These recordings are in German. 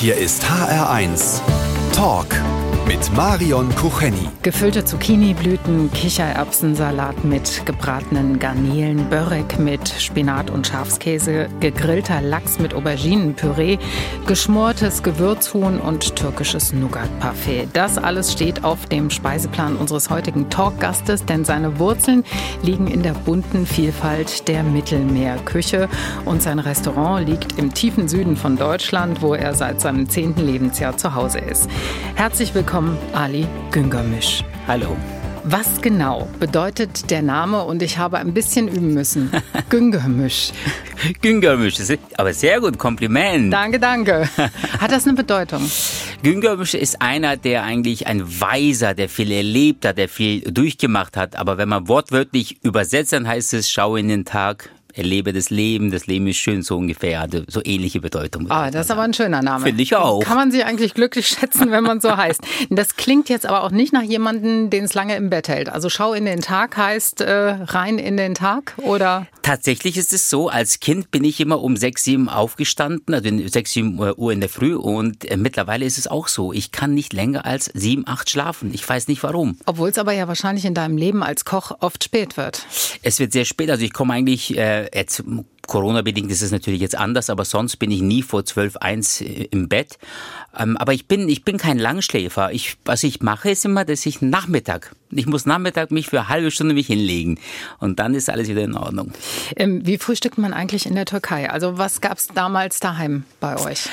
Hier ist HR1 Talk mit Marion Kucheni. Gefüllte Zucchiniblüten, Kichererbsensalat mit gebratenen Garnelen, Börek mit Spinat und Schafskäse, gegrillter Lachs mit Auberginenpüree, geschmortes Gewürzhuhn und türkisches Nougat-Parfait. Das alles steht auf dem Speiseplan unseres heutigen Talkgastes, denn seine Wurzeln liegen in der bunten Vielfalt der Mittelmeerküche und sein Restaurant liegt im tiefen Süden von Deutschland, wo er seit seinem zehnten Lebensjahr zu Hause ist. Herzlich willkommen willkommen, Ali Güngermisch. Hallo. Was genau bedeutet der Name? Und ich habe ein bisschen üben müssen. Güngermisch. Güngermisch, aber sehr gut, Kompliment. Danke, danke. Hat das eine Bedeutung? Güngermisch ist einer, der eigentlich ein Weiser, der viel erlebt hat, der viel durchgemacht hat. Aber wenn man wortwörtlich übersetzt, dann heißt es, schau in den Tag, erlebe das Leben, das Leben ist schön, so ungefähr, also so ähnliche Bedeutung. Ah, das ist aber ein schöner Name. Finde ich auch. Kann man sich eigentlich glücklich schätzen, wenn man so heißt. Das klingt jetzt aber auch nicht nach jemandem, den es lange im Bett hält. Also schau in den Tag heißt äh, rein in den Tag oder? Tatsächlich ist es so, als Kind bin ich immer um sechs, sieben aufgestanden, also sechs, sieben Uhr in der Früh und äh, mittlerweile ist es auch so. Ich kann nicht länger als sieben, acht schlafen. Ich weiß nicht warum. Obwohl es aber ja wahrscheinlich in deinem Leben als Koch oft spät wird. Es wird sehr spät. Also ich komme eigentlich äh, jetzt Corona-bedingt ist es natürlich jetzt anders, aber sonst bin ich nie vor 12, 1 äh, im Bett. Ähm, aber ich bin, ich bin kein Langschläfer. Ich, was ich mache, ist immer, dass ich Nachmittag, ich muss Nachmittag mich für eine halbe Stunde mich hinlegen. Und dann ist alles wieder in Ordnung. Ähm, wie frühstückt man eigentlich in der Türkei? Also was gab es damals daheim bei euch?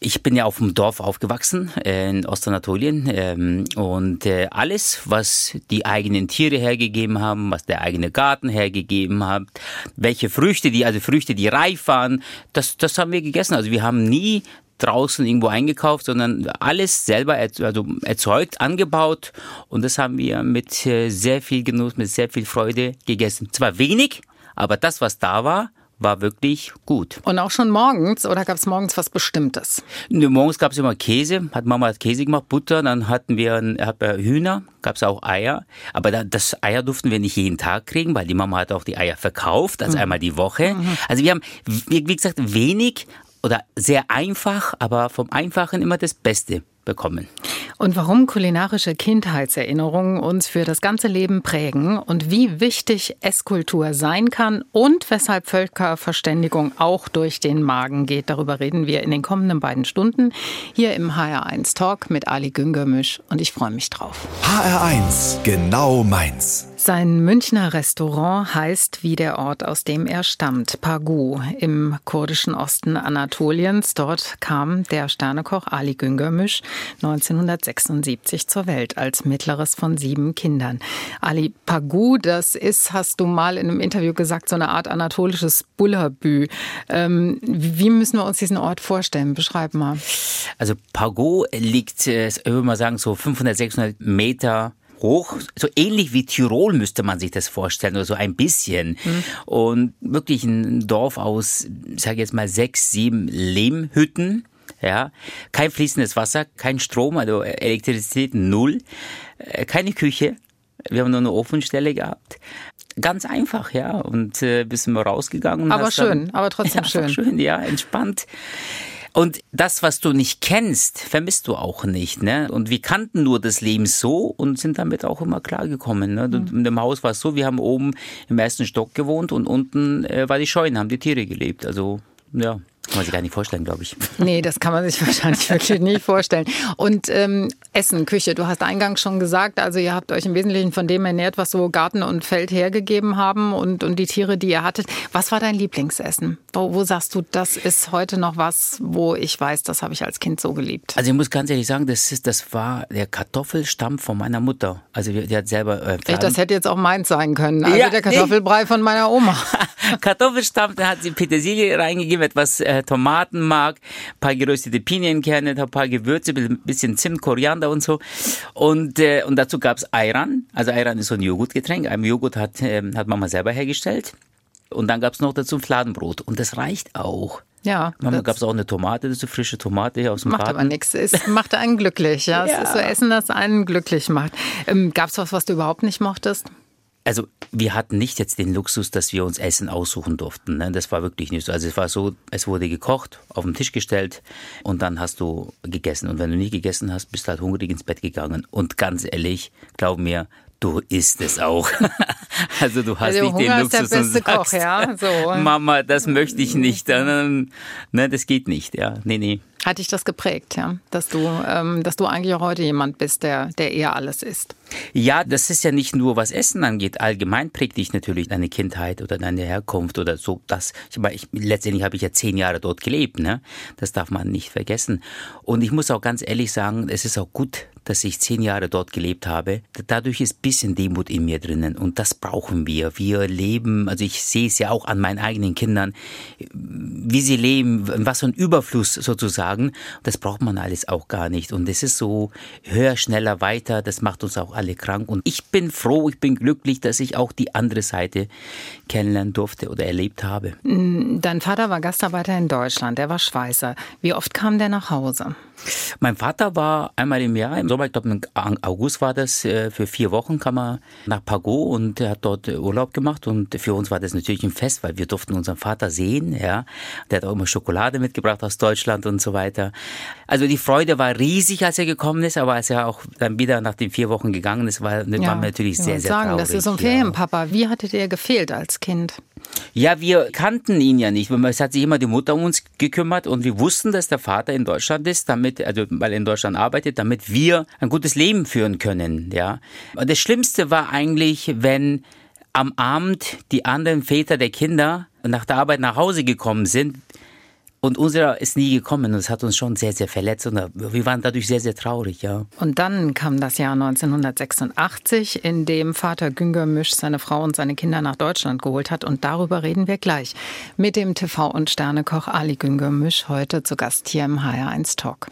Ich bin ja auf dem Dorf aufgewachsen äh, in Ostanatolien ähm, und äh, alles, was die eigenen Tiere hergegeben haben, was der eigene Garten hergegeben hat, welche Früchte, die also Früchte, die reif waren, das, das haben wir gegessen. Also wir haben nie draußen irgendwo eingekauft, sondern alles selber also erzeugt, angebaut und das haben wir mit äh, sehr viel Genuss, mit sehr viel Freude gegessen. Zwar wenig, aber das, was da war, war wirklich gut. Und auch schon morgens oder gab es morgens was Bestimmtes? Ne, morgens gab es immer Käse, hat Mama Käse gemacht, Butter, dann hatten wir, hat wir Hühner, gab es auch Eier. Aber das Eier durften wir nicht jeden Tag kriegen, weil die Mama hat auch die Eier verkauft, also mhm. einmal die Woche. Mhm. Also wir haben, wie gesagt, wenig oder sehr einfach, aber vom Einfachen immer das Beste bekommen. Und warum kulinarische Kindheitserinnerungen uns für das ganze Leben prägen und wie wichtig Esskultur sein kann und weshalb Völkerverständigung auch durch den Magen geht, darüber reden wir in den kommenden beiden Stunden hier im HR1 Talk mit Ali Güngermisch und ich freue mich drauf. HR1, genau meins. Sein Münchner Restaurant heißt wie der Ort, aus dem er stammt, Pagu im kurdischen Osten Anatoliens. Dort kam der Sternekoch Ali Güngermisch 1976 zur Welt als mittleres von sieben Kindern. Ali Pagu, das ist, hast du mal in einem Interview gesagt, so eine Art anatolisches Bullabü. Ähm, wie müssen wir uns diesen Ort vorstellen? Beschreib mal. Also Pagu liegt, äh, ich würde mal sagen, so 500, 600 Meter hoch, so ähnlich wie Tirol müsste man sich das vorstellen oder so ein bisschen. Mhm. Und wirklich ein Dorf aus, ich sage jetzt mal sechs, sieben Lehmhütten. Ja, kein fließendes Wasser, kein Strom, also Elektrizität null, äh, keine Küche. Wir haben nur eine Ofenstelle gehabt. Ganz einfach, ja. Und äh, bist wir rausgegangen. aber schön, dann, aber trotzdem ja, schön. Schön, ja, entspannt. Und das, was du nicht kennst, vermisst du auch nicht. Ne? Und wir kannten nur das Leben so und sind damit auch immer klargekommen. Ne? Mhm. In dem Haus war es so, wir haben oben im ersten Stock gewohnt und unten äh, war die Scheune, haben die Tiere gelebt. Also ja. Kann man sich gar nicht vorstellen, glaube ich. Nee, das kann man sich wahrscheinlich wirklich nicht vorstellen. Und ähm, Essen, Küche, du hast eingangs schon gesagt, also ihr habt euch im Wesentlichen von dem ernährt, was so Garten und Feld hergegeben haben und, und die Tiere, die ihr hattet. Was war dein Lieblingsessen? Wo, wo sagst du, das ist heute noch was, wo ich weiß, das habe ich als Kind so geliebt? Also ich muss ganz ehrlich sagen, das, ist, das war der Kartoffelstamm von meiner Mutter. Also die hat selber... Äh, Echt, das hätte jetzt auch meins sein können. Also ja, der Kartoffelbrei von meiner Oma. Kartoffelstamm, da hat sie Petersilie reingegeben, etwas... Äh, Tomatenmark, ein paar geröstete Pinienkerne, ein paar Gewürze, ein bisschen Zimt, Koriander und so. Und, äh, und dazu gab es Ayran. Also Ayran ist so ein Joghurtgetränk. Ein Joghurt hat, äh, hat Mama selber hergestellt. Und dann gab es noch dazu Fladenbrot. Und das reicht auch. Ja. Manchmal gab es auch eine Tomate, das ist eine frische Tomate hier aus dem macht Garten. Macht aber nichts. Es macht einen glücklich. Ja. ja. Es ist so Essen, das einen glücklich macht. Ähm, gab es was, was du überhaupt nicht mochtest? Also wir hatten nicht jetzt den Luxus, dass wir uns Essen aussuchen durften. Ne? Das war wirklich nicht so. Also es war so, es wurde gekocht, auf den Tisch gestellt und dann hast du gegessen. Und wenn du nie gegessen hast, bist du halt hungrig ins Bett gegangen. Und ganz ehrlich, glaub mir, du isst es auch. also du hast also nicht Hunger den Luxus ist der beste und sagst, Koch, ja? so. Mama, das möchte ich nicht. Ne, das geht nicht. Ja, nee, nee. Hat dich das geprägt, ja? Dass du, ähm, dass du eigentlich auch heute jemand bist, der, der eher alles isst. Ja, das ist ja nicht nur was Essen angeht. Allgemein prägt dich natürlich deine Kindheit oder deine Herkunft oder so. Das, ich, ich, letztendlich habe ich ja zehn Jahre dort gelebt, ne? Das darf man nicht vergessen. Und ich muss auch ganz ehrlich sagen, es ist auch gut, dass ich zehn Jahre dort gelebt habe. Dadurch ist ein bisschen Demut in mir drinnen und das brauchen wir. Wir leben, also ich sehe es ja auch an meinen eigenen Kindern, wie sie leben, was für ein Überfluss sozusagen. Das braucht man alles auch gar nicht. Und es ist so höher, schneller, weiter. Das macht uns auch alle krank. Und ich bin froh, ich bin glücklich, dass ich auch die andere Seite kennenlernen durfte oder erlebt habe. Dein Vater war Gastarbeiter in Deutschland. Er war Schweißer. Wie oft kam der nach Hause? Mein Vater war einmal im Jahr, im Sommer, ich glaube im August war das, äh, für vier Wochen kam er nach Pago und er hat dort Urlaub gemacht und für uns war das natürlich ein Fest, weil wir durften unseren Vater sehen, ja. Der hat auch immer Schokolade mitgebracht aus Deutschland und so weiter. Also die Freude war riesig, als er gekommen ist, aber als er auch dann wieder nach den vier Wochen gegangen ist, war, ja, war natürlich sehr, sehr sagen, traurig. Das ist so ein Ferienpapa. Wie hattet ihr gefehlt als Kind? Ja, wir kannten ihn ja nicht. Es hat sich immer die Mutter um uns gekümmert und wir wussten, dass der Vater in Deutschland ist, damit, also weil er in Deutschland arbeitet, damit wir ein gutes Leben führen können. Ja. Und das Schlimmste war eigentlich, wenn am Abend die anderen Väter der Kinder nach der Arbeit nach Hause gekommen sind, und unserer ist nie gekommen und es hat uns schon sehr, sehr verletzt und wir waren dadurch sehr, sehr traurig, ja. Und dann kam das Jahr 1986, in dem Vater Günger Misch seine Frau und seine Kinder nach Deutschland geholt hat und darüber reden wir gleich mit dem TV- und Sternekoch Ali Günger Misch heute zu Gast hier im HR1 Talk.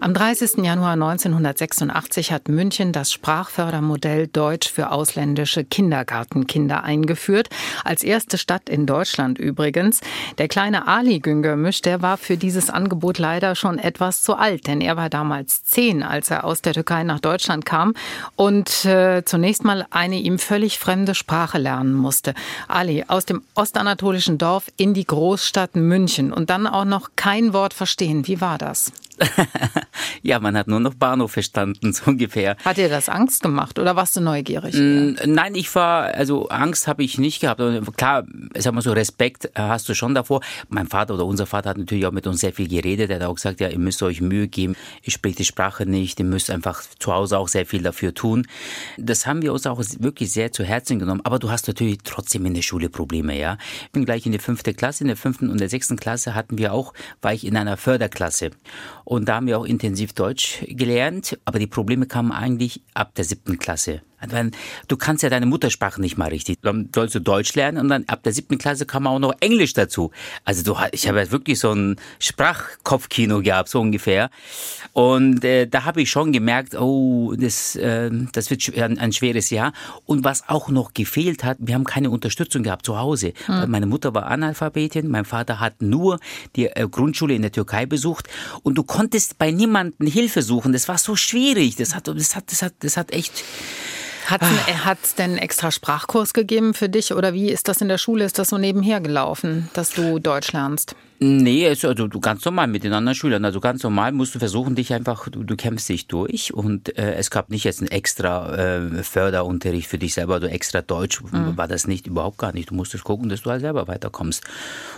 Am 30. Januar 1986 hat München das Sprachfördermodell Deutsch für ausländische Kindergartenkinder eingeführt. Als erste Stadt in Deutschland übrigens. Der kleine Ali Güngermisch, der war für dieses Angebot leider schon etwas zu alt, denn er war damals zehn, als er aus der Türkei nach Deutschland kam und äh, zunächst mal eine ihm völlig fremde Sprache lernen musste. Ali aus dem ostanatolischen Dorf in die Großstadt München und dann auch noch kein Wort verstehen. Wie war das? ja, man hat nur noch Bahnhof verstanden, so ungefähr. Hat dir das Angst gemacht oder warst du neugierig? Mm, nein, ich war, also Angst habe ich nicht gehabt. Klar, sag mal so, Respekt äh, hast du schon davor. Mein Vater oder unser Vater hat natürlich auch mit uns sehr viel geredet. Er hat auch gesagt, ja, ihr müsst euch Mühe geben. Ich spreche die Sprache nicht. Ihr müsst einfach zu Hause auch sehr viel dafür tun. Das haben wir uns auch wirklich sehr zu Herzen genommen. Aber du hast natürlich trotzdem in der Schule Probleme, ja. Ich bin gleich in der fünften Klasse. In der fünften und der sechsten Klasse hatten wir auch, war ich in einer Förderklasse. Und da haben wir auch intensiv Deutsch gelernt, aber die Probleme kamen eigentlich ab der siebten Klasse. Du kannst ja deine Muttersprache nicht mal richtig. Dann sollst du Deutsch lernen und dann ab der siebten Klasse kam auch noch Englisch dazu. Also du, ich habe wirklich so ein Sprachkopfkino gehabt, so ungefähr. Und äh, da habe ich schon gemerkt, oh, das, äh, das wird ein, ein, schweres Jahr. Und was auch noch gefehlt hat, wir haben keine Unterstützung gehabt zu Hause. Hm. Meine Mutter war Analphabetin, mein Vater hat nur die äh, Grundschule in der Türkei besucht und du konntest bei niemandem Hilfe suchen. Das war so schwierig. Das hat, das hat, das hat, das hat echt hat es denn einen extra Sprachkurs gegeben für dich oder wie ist das in der Schule? Ist das so nebenher gelaufen, dass du Deutsch lernst? Nee, also du ganz normal mit den anderen Schülern. Also ganz normal musst du versuchen, dich einfach, du, du kämpfst dich durch und äh, es gab nicht jetzt einen extra äh, Förderunterricht für dich selber, oder extra Deutsch mhm. war das nicht, überhaupt gar nicht. Du musstest gucken, dass du halt selber weiterkommst.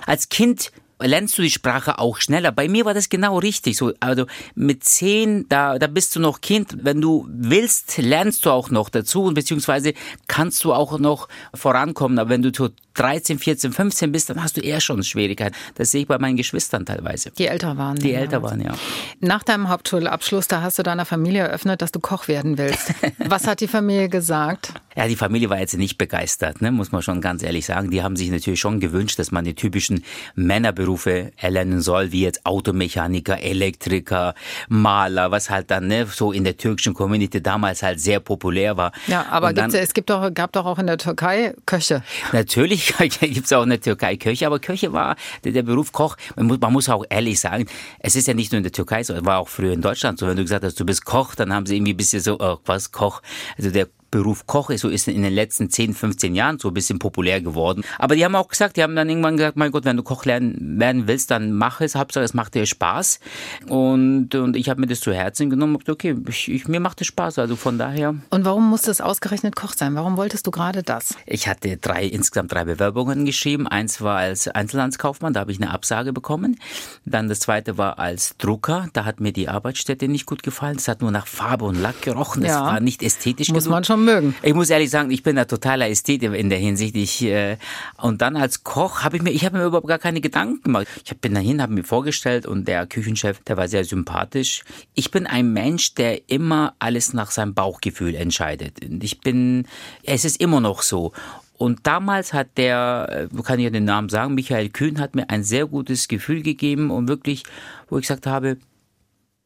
Als Kind lernst du die Sprache auch schneller. Bei mir war das genau richtig. So, also mit zehn, da, da bist du noch Kind. Wenn du willst, lernst du auch noch dazu, beziehungsweise kannst du auch noch vorankommen. Aber wenn du 13, 14, 15 bist, dann hast du eher schon Schwierigkeiten. Das sehe ich bei meinen Geschwistern teilweise. Die älter waren. Die älter waren, ja. Nach deinem Hauptschulabschluss, da hast du deiner Familie eröffnet, dass du Koch werden willst. Was hat die Familie gesagt? Ja, die Familie war jetzt nicht begeistert, ne, muss man schon ganz ehrlich sagen. Die haben sich natürlich schon gewünscht, dass man die typischen Männerberufe erlernen soll, wie jetzt Automechaniker, Elektriker, Maler, was halt dann ne, so in der türkischen Community damals halt sehr populär war. Ja, aber dann, es gibt doch, gab doch auch in der Türkei Köche. Natürlich gibt es auch in der Türkei Köche, aber Köche war der, der Beruf Koch. Man muss, man muss auch ehrlich sagen, es ist ja nicht nur in der Türkei so, es war auch früher in Deutschland so. Wenn du gesagt hast, du bist Koch, dann haben sie irgendwie ein bisschen so, oh, was Koch? Also der Beruf Koch ist so ist in den letzten 10, 15 Jahren so ein bisschen populär geworden. Aber die haben auch gesagt, die haben dann irgendwann gesagt, mein Gott, wenn du Koch lernen werden willst, dann mach es. Hauptsache, es macht dir Spaß. Und, und ich habe mir das zu Herzen genommen und okay, ich, ich, mir macht es Spaß. Also von daher. Und warum musste es ausgerechnet Koch sein? Warum wolltest du gerade das? Ich hatte drei, insgesamt drei Bewerbungen geschrieben. Eins war als Einzelhandelskaufmann, da habe ich eine Absage bekommen. Dann das zweite war als Drucker, da hat mir die Arbeitsstätte nicht gut gefallen. Es hat nur nach Farbe und Lack gerochen. Es ja. war nicht ästhetisch Muss genug. man schon mögen. Ich muss ehrlich sagen, ich bin da totaler Ästhet in der Hinsicht. Ich, äh, und dann als Koch habe ich mir, ich habe mir überhaupt gar keine Gedanken gemacht. Ich bin dahin, habe mir vorgestellt und der Küchenchef, der war sehr sympathisch. Ich bin ein Mensch, der immer alles nach seinem Bauchgefühl entscheidet. Ich bin, es ist immer noch so. Und damals hat der, äh, kann ich den Namen sagen, Michael Kühn hat mir ein sehr gutes Gefühl gegeben und wirklich, wo ich gesagt habe,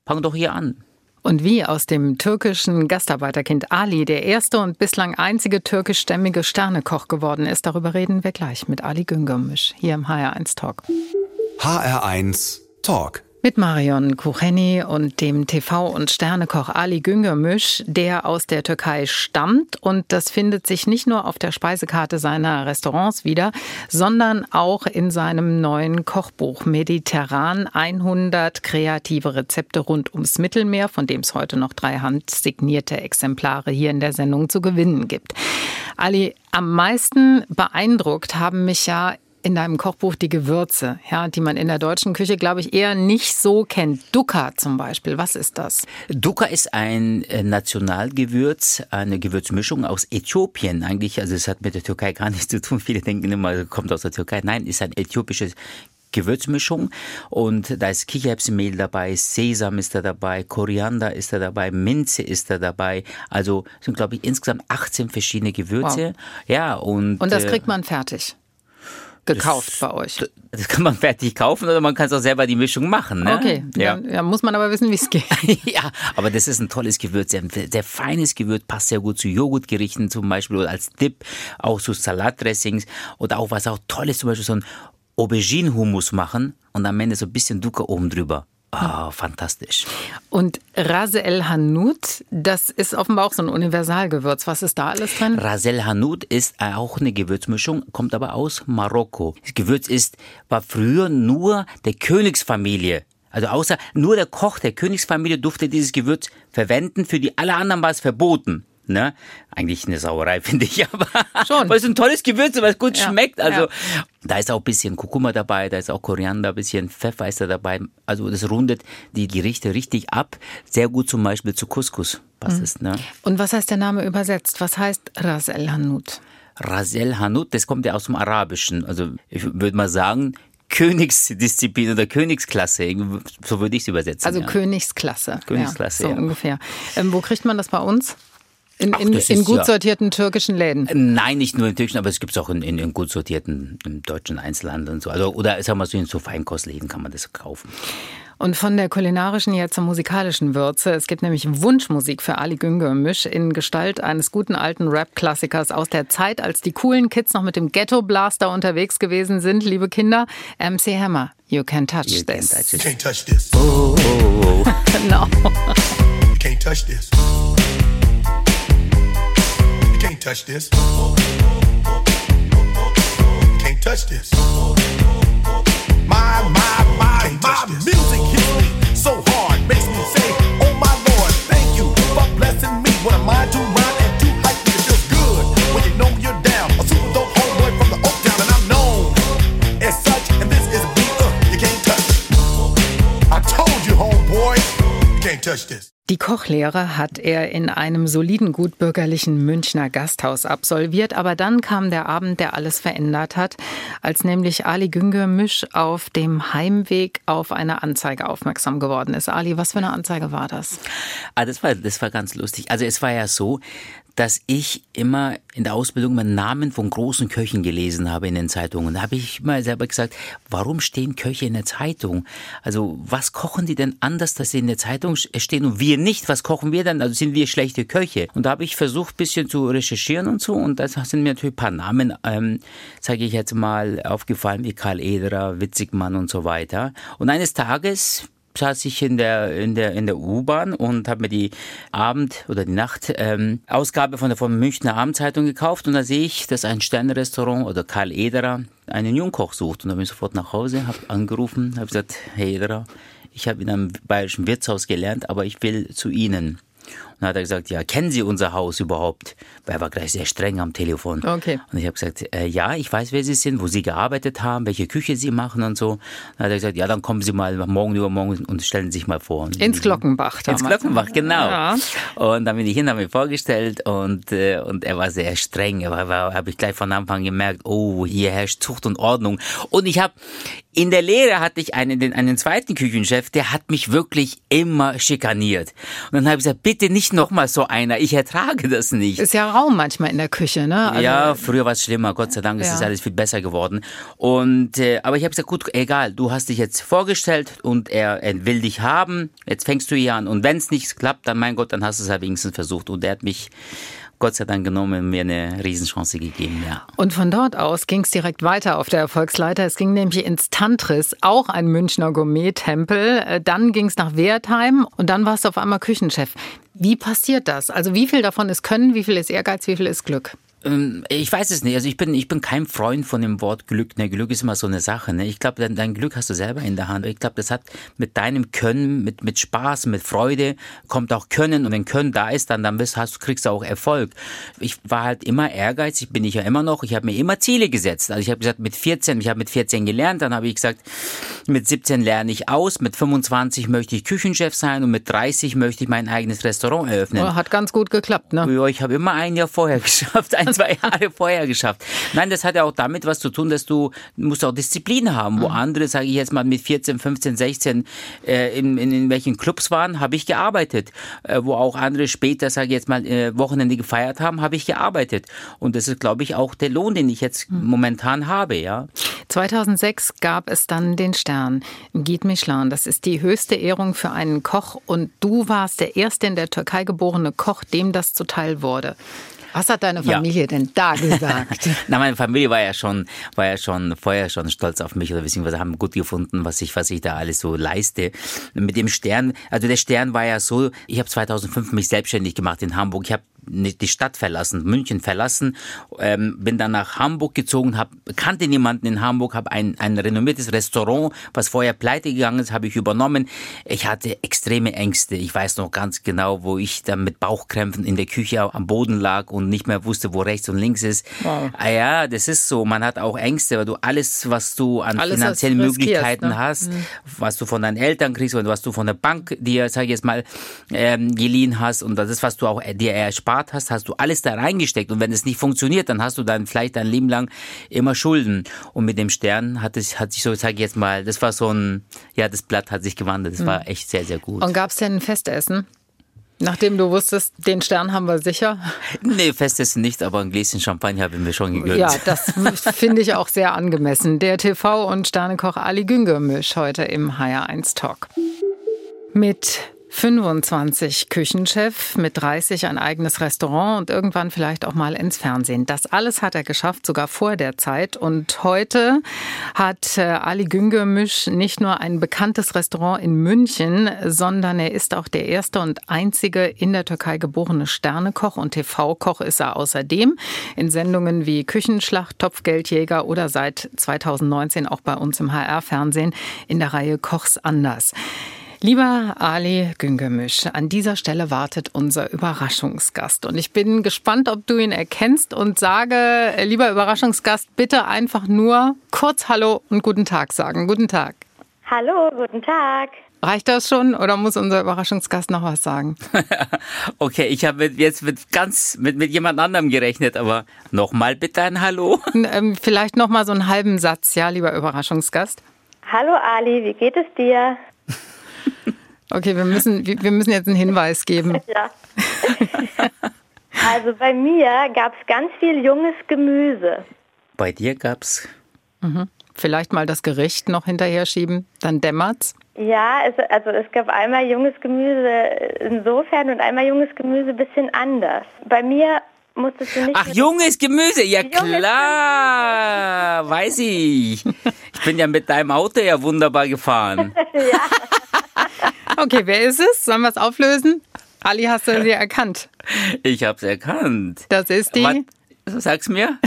fang doch hier an. Und wie aus dem türkischen Gastarbeiterkind Ali der erste und bislang einzige türkischstämmige Sternekoch geworden ist, darüber reden wir gleich mit Ali Güngörmüş hier im HR1 Talk. HR1 Talk. Mit Marion Kucheni und dem TV- und Sternekoch Ali Güngörmüş, der aus der Türkei stammt. Und das findet sich nicht nur auf der Speisekarte seiner Restaurants wieder, sondern auch in seinem neuen Kochbuch Mediterran 100 kreative Rezepte rund ums Mittelmeer, von dem es heute noch drei handsignierte Exemplare hier in der Sendung zu gewinnen gibt. Ali, am meisten beeindruckt haben mich ja in deinem Kochbuch die Gewürze, ja, die man in der deutschen Küche, glaube ich, eher nicht so kennt. Dukkha zum Beispiel, was ist das? Dukkha ist ein äh, Nationalgewürz, eine Gewürzmischung aus Äthiopien eigentlich. Also es hat mit der Türkei gar nichts zu tun. Viele denken immer, kommt aus der Türkei. Nein, ist ein äthiopisches Gewürzmischung und da ist Kichererbsenmehl dabei, Sesam ist da dabei, Koriander ist da dabei, Minze ist da dabei. Also sind glaube ich insgesamt 18 verschiedene Gewürze. Wow. Ja und und das äh, kriegt man fertig gekauft das, bei euch? Das kann man fertig kaufen oder man kann es auch selber die Mischung machen. Ne? Okay, ja. Dann, ja, muss man aber wissen, wie es geht. ja, aber das ist ein tolles Gewürz, sehr, sehr feines Gewürz, passt sehr gut zu Joghurtgerichten zum Beispiel oder als Dip, auch zu Salatdressings oder auch was auch toll ist, zum Beispiel so ein Aubergine-Hummus machen und am Ende so ein bisschen Dukkha oben drüber. Oh, fantastisch. Und Ras El Hanout, das ist offenbar auch so ein Universalgewürz. Was ist da alles drin? Ras El Hanout ist auch eine Gewürzmischung, kommt aber aus Marokko. Das Gewürz ist, war früher nur der Königsfamilie also außer nur der Koch der Königsfamilie durfte dieses Gewürz verwenden, für die alle anderen war es verboten. Ne? Eigentlich eine Sauerei, finde ich, aber Schon. weil es ein tolles Gewürz, weil es gut ja. schmeckt. Also ja. da ist auch ein bisschen Kurkuma dabei, da ist auch Koriander, ein bisschen Pfeffer ist da dabei. Also das rundet die Gerichte richtig ab. Sehr gut zum Beispiel zu Couscous passt mhm. es. Ne? Und was heißt der Name übersetzt? Was heißt Ras El Hanout? Ras El Hanout, das kommt ja aus dem Arabischen. Also ich würde mal sagen, Königsdisziplin oder Königsklasse, so würde ich es übersetzen. Also ja. Königsklasse. Königsklasse, ja, so ja. ungefähr. Ähm, wo kriegt man das bei uns? In, in, Ach, in gut ja, sortierten türkischen Läden? Nein, nicht nur in türkischen, aber es gibt es auch in, in, in, gut sortierten deutschen Einzelhandel und so. Also, oder sagen wir so, in so Feinkostläden kann man das kaufen. Und von der kulinarischen jetzt zur musikalischen Würze. Es gibt nämlich Wunschmusik für Ali Güngörmüş in Gestalt eines guten alten Rap-Klassikers aus der Zeit, als die coolen Kids noch mit dem Ghetto-Blaster unterwegs gewesen sind. Liebe Kinder, MC Hammer, you can touch you this. Touch you can't touch this. Oh, oh, oh. no. you can't touch this. touch this. Can't touch this. My, my, my, my music hits me so hard. Makes me say, oh my lord, thank you for blessing me. What am I to rhyme and do hype me? It feels good when you know you're down. A super dope homeboy from the Oak Town, and I'm known as such. And this is a beat up uh, you can't touch. I told you, homeboy, you can't touch this. Die Kochlehre hat er in einem soliden, gutbürgerlichen Münchner Gasthaus absolviert, aber dann kam der Abend, der alles verändert hat, als nämlich Ali Güngör-Misch auf dem Heimweg auf eine Anzeige aufmerksam geworden ist. Ali, was für eine Anzeige war das? Ah, das war, das war ganz lustig. Also es war ja so, dass ich immer in der Ausbildung mal Namen von großen Köchen gelesen habe in den Zeitungen. Da habe ich mal selber gesagt, warum stehen Köche in der Zeitung? Also was kochen die denn anders, dass sie in der Zeitung stehen und wir nicht? Was kochen wir dann? Also sind wir schlechte Köche? Und da habe ich versucht, bisschen zu recherchieren und so. Und da sind mir natürlich ein paar Namen, ähm, sage ich jetzt mal, aufgefallen, wie Karl Ederer, Witzigmann und so weiter. Und eines Tages saß ich in der, in der, in der U-Bahn und habe mir die Abend- oder die Nacht-Ausgabe ähm, von der von Münchner Abendzeitung gekauft und da sehe ich, dass ein Sternrestaurant oder Karl Ederer einen Jungkoch sucht und da bin ich sofort nach Hause, habe angerufen, habe gesagt, Herr Ederer, ich habe in einem bayerischen Wirtshaus gelernt, aber ich will zu Ihnen. Dann hat er gesagt, ja, kennen Sie unser Haus überhaupt? Weil er war gleich sehr streng am Telefon. Okay. Und ich habe gesagt, äh, ja, ich weiß, wer Sie sind, wo Sie gearbeitet haben, welche Küche Sie machen und so. Dann hat er gesagt, ja, dann kommen Sie mal morgen übermorgen und stellen Sie sich mal vor. Und Ins Glockenbach damals. Ins Glockenbach, genau. Ja. Und dann bin ich hin, habe mich vorgestellt und, äh, und er war sehr streng. Aber habe ich gleich von Anfang gemerkt, oh, hier herrscht Zucht und Ordnung. Und ich habe in der Lehre hatte ich einen, den, einen zweiten Küchenchef, der hat mich wirklich immer schikaniert. Und dann habe ich gesagt, bitte nicht nochmal so einer, ich ertrage das nicht. Ist ja Raum manchmal in der Küche, ne? Also ja, früher war es schlimmer, Gott sei Dank ist ja. es alles viel besser geworden. Und äh, aber ich habe gesagt, gut, egal, du hast dich jetzt vorgestellt und er, er will dich haben, jetzt fängst du hier an. Und wenn es nicht klappt, dann mein Gott, dann hast du es halt wenigstens versucht. Und er hat mich Gott sei Dank genommen mir eine Riesenchance gegeben, ja. Und von dort aus ging es direkt weiter auf der Erfolgsleiter. Es ging nämlich ins Tantris, auch ein Münchner Gourmet-Tempel. Äh, dann ging es nach Wertheim und dann warst du auf einmal Küchenchef. Wie passiert das? Also wie viel davon ist Können, wie viel ist Ehrgeiz, wie viel ist Glück? Ähm, ich weiß es nicht. Also ich bin, ich bin kein Freund von dem Wort Glück. Ne, Glück ist immer so eine Sache. Ne? Ich glaube, dein, dein, Glück hast du selber in der Hand. Ich glaube, das hat mit deinem Können, mit, mit Spaß, mit Freude, kommt auch Können. Und wenn Können da ist, dann, dann bist, hast, kriegst du auch Erfolg. Ich war halt immer ehrgeizig, bin ich ja immer noch. Ich habe mir immer Ziele gesetzt. Also ich habe gesagt, mit 14, ich habe mit 14 gelernt, dann habe ich gesagt, mit 17 lerne ich aus, mit 25 möchte ich Küchenchef sein und mit 30 möchte ich mein eigenes Restaurant eröffnen. Oh, hat ganz gut geklappt, ne? Ja, ich habe immer ein Jahr vorher geschafft, ein, zwei Jahre vorher geschafft. Nein, das hat ja auch damit was zu tun, dass du musst auch Disziplin haben. Wo mhm. andere, sage ich jetzt mal, mit 14, 15, 16 äh, in, in, in welchen Clubs waren, habe ich gearbeitet. Äh, wo auch andere später, sage ich jetzt mal, äh, Wochenende gefeiert haben, habe ich gearbeitet. Und das ist, glaube ich, auch der Lohn, den ich jetzt mhm. momentan habe, ja. 2006 gab es dann den Stern Guide Michelin. Das ist die höchste Ehrung für einen Koch und du warst der erste in der Türkei geborene Koch, dem das zuteil wurde. Was hat deine Familie ja. denn da gesagt? Na, meine Familie war ja schon, war ja schon vorher schon stolz auf mich oder beziehungsweise haben gut gefunden, was ich, was ich da alles so leiste. Mit dem Stern, also der Stern war ja so, ich habe 2005 mich selbstständig gemacht in Hamburg. Ich habe die Stadt verlassen, München verlassen, ähm, bin dann nach Hamburg gezogen, hab, kannte niemanden in Hamburg, habe ein, ein renommiertes Restaurant, was vorher pleite gegangen ist, habe ich übernommen. Ich hatte extreme Ängste. Ich weiß noch ganz genau, wo ich dann mit Bauchkrämpfen in der Küche am Boden lag und nicht mehr wusste, wo rechts und links ist. Wow. Ah ja, das ist so. Man hat auch Ängste, weil du alles, was du an alles finanziellen Möglichkeiten ne? hast, mhm. was du von deinen Eltern kriegst und was du von der Bank dir, sag ich jetzt mal, ähm, geliehen hast und das ist, was du auch dir erspart gespart hast, hast du alles da reingesteckt. Und wenn es nicht funktioniert, dann hast du dann vielleicht dein Leben lang immer Schulden. Und mit dem Stern hat es, hat sich so, sage ich jetzt mal, das war so ein, ja, das Blatt hat sich gewandelt. Das mhm. war echt sehr, sehr gut. Und gab es denn ein Festessen? Nachdem du wusstest, den Stern haben wir sicher? Nee, Festessen nicht, aber ein Gläschen Champagner habe ich mir schon gegönnt. Ja, das finde ich auch sehr angemessen. Der TV- und Sternekoch Ali Güngermisch heute im HR1 Talk. Mit 25 Küchenchef, mit 30 ein eigenes Restaurant und irgendwann vielleicht auch mal ins Fernsehen. Das alles hat er geschafft, sogar vor der Zeit. Und heute hat äh, Ali Güngörmüş nicht nur ein bekanntes Restaurant in München, sondern er ist auch der erste und einzige in der Türkei geborene Sternekoch und TV-Koch ist er außerdem in Sendungen wie Küchenschlacht, Topfgeldjäger oder seit 2019 auch bei uns im HR-Fernsehen in der Reihe Kochs anders. Lieber Ali Güngemisch, an dieser Stelle wartet unser Überraschungsgast. Und ich bin gespannt, ob du ihn erkennst und sage, lieber Überraschungsgast, bitte einfach nur kurz Hallo und guten Tag sagen. Guten Tag. Hallo, guten Tag. Reicht das schon oder muss unser Überraschungsgast noch was sagen? okay, ich habe jetzt mit ganz mit, mit jemand anderem gerechnet, aber nochmal bitte ein Hallo. Ähm, vielleicht nochmal so einen halben Satz, ja, lieber Überraschungsgast. Hallo Ali, wie geht es dir? Okay, wir müssen, wir müssen jetzt einen Hinweis geben. Ja. Also bei mir gab es ganz viel junges Gemüse. Bei dir gab es. Mhm. Vielleicht mal das Gericht noch hinterher schieben, dann dämmert's. Ja, es, also es gab einmal junges Gemüse insofern und einmal junges Gemüse ein bisschen anders. Bei mir musstest du nicht. Ach, junges Gemüse, ja junges klar, Gemüse. weiß ich. Ich bin ja mit deinem Auto ja wunderbar gefahren. ja. Okay, wer ist es? Sollen wir es auflösen? Ali, hast du sie erkannt? Ich habe es erkannt. Das ist die. Was, sag's mir.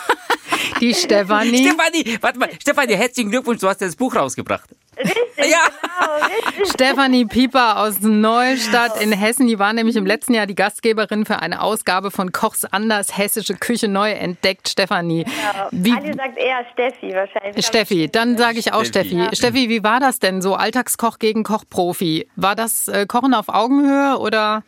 die Stefanie. Stefanie, warte mal. Stefanie, herzlichen Glückwunsch, du hast das Buch rausgebracht. Richtig, ja. genau, richtig. Stefanie Pieper aus Neustadt in Hessen, die war nämlich im letzten Jahr die Gastgeberin für eine Ausgabe von Kochs Anders Hessische Küche neu entdeckt. Stefanie. Genau. Wie, Ali sagt eher Steffi wahrscheinlich. Steffi, dann sage ich auch Steffi. Steffi. Ja. Steffi, wie war das denn so? Alltagskoch gegen Kochprofi. War das äh, Kochen auf Augenhöhe oder?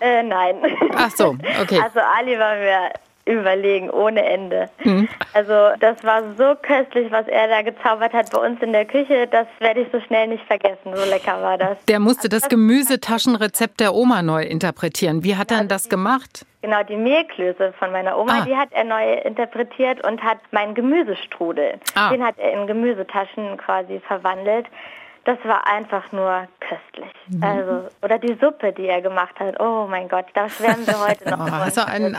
Äh, nein. Ach so, okay. Also Ali war mir überlegen ohne Ende. Mhm. Also das war so köstlich, was er da gezaubert hat bei uns in der Küche. Das werde ich so schnell nicht vergessen. So lecker war das. Der musste das, das Gemüsetaschenrezept der Oma neu interpretieren. Wie hat er denn das gemacht? Genau, die Mehlklöße von meiner Oma, ah. die hat er neu interpretiert und hat meinen Gemüsestrudel, ah. den hat er in Gemüsetaschen quasi verwandelt. Das war einfach nur köstlich. Mhm. Also, oder die Suppe, die er gemacht hat. Oh mein Gott, da schwärmen wir heute noch. Oh, hast, du einen,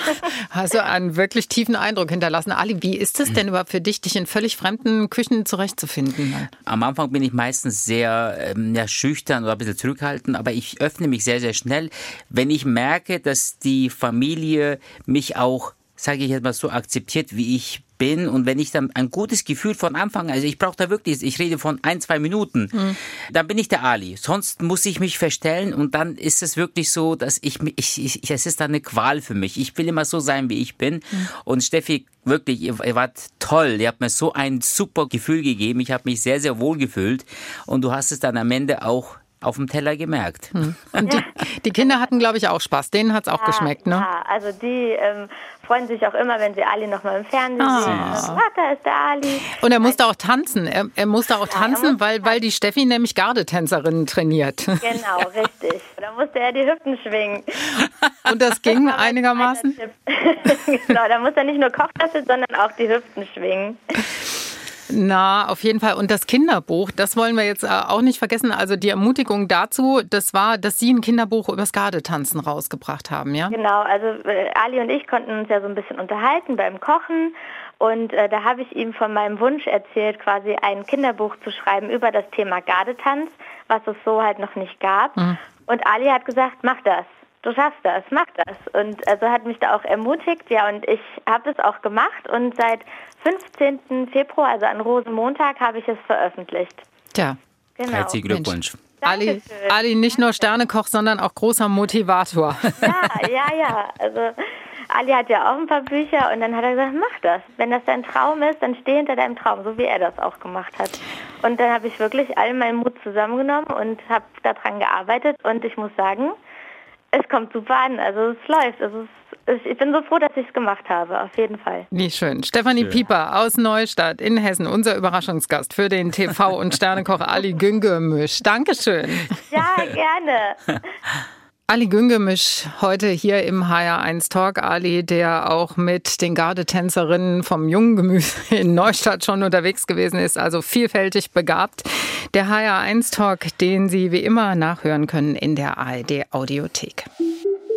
hast du einen wirklich tiefen Eindruck hinterlassen. Ali, wie ist es denn überhaupt für dich, dich in völlig fremden Küchen zurechtzufinden? Am Anfang bin ich meistens sehr ähm, ja, schüchtern oder ein bisschen zurückhaltend, aber ich öffne mich sehr, sehr schnell, wenn ich merke, dass die Familie mich auch sage ich jetzt mal so, akzeptiert, wie ich bin und wenn ich dann ein gutes Gefühl von Anfang, also ich brauche da wirklich, ich rede von ein, zwei Minuten, mhm. dann bin ich der Ali. Sonst muss ich mich verstellen und dann ist es wirklich so, dass ich, ich, ich es ist dann eine Qual für mich. Ich will immer so sein, wie ich bin. Mhm. Und Steffi, wirklich, ihr, ihr wart toll. Ihr habt mir so ein super Gefühl gegeben. Ich habe mich sehr, sehr wohl gefühlt und du hast es dann am Ende auch auf dem Teller gemerkt. Hm. Und die, die, Kinder hatten, glaube ich, auch Spaß. Denen hat es auch ja, geschmeckt, ne? Ja, also die ähm, freuen sich auch immer, wenn sie Ali noch mal im Fernsehen oh. sehen. Ah, da ist der Ali. Und er musste auch tanzen. Er, er musste auch tanzen, musste weil, weil die Steffi nämlich Gardetänzerinnen trainiert. Genau, richtig. Da musste er die Hüften schwingen. Und das ging einigermaßen? genau, da muss er nicht nur Kochlöffel, sondern auch die Hüften schwingen. Na, auf jeden Fall. Und das Kinderbuch, das wollen wir jetzt äh, auch nicht vergessen. Also die Ermutigung dazu, das war, dass Sie ein Kinderbuch übers Gardetanzen rausgebracht haben, ja? Genau, also äh, Ali und ich konnten uns ja so ein bisschen unterhalten beim Kochen. Und äh, da habe ich ihm von meinem Wunsch erzählt, quasi ein Kinderbuch zu schreiben über das Thema Gardetanz, was es so halt noch nicht gab. Mhm. Und Ali hat gesagt, mach das du schaffst das, mach das. Und also hat mich da auch ermutigt, ja, und ich habe das auch gemacht und seit 15. Februar, also an Rosenmontag, habe ich es veröffentlicht. Tja. Genau. Herzlichen Glückwunsch. Ali, Ali, nicht nur Sternekoch, sondern auch großer Motivator. Ja, ja, ja. Also Ali hat ja auch ein paar Bücher und dann hat er gesagt, mach das. Wenn das dein Traum ist, dann steh hinter deinem Traum, so wie er das auch gemacht hat. Und dann habe ich wirklich all meinen Mut zusammengenommen und habe daran gearbeitet und ich muss sagen, es kommt super an. Also es läuft. Also es, ich bin so froh, dass ich es gemacht habe, auf jeden Fall. Wie schön. Stefanie schön. Pieper aus Neustadt in Hessen, unser Überraschungsgast für den TV- und Sternekoch Ali Güngemisch. Dankeschön. Ja, gerne. Ali Güngemisch heute hier im HR1 Talk. Ali, der auch mit den Gardetänzerinnen vom Jungen Gemüse in Neustadt schon unterwegs gewesen ist, also vielfältig begabt. Der HR1 Talk, den Sie wie immer nachhören können in der ARD Audiothek.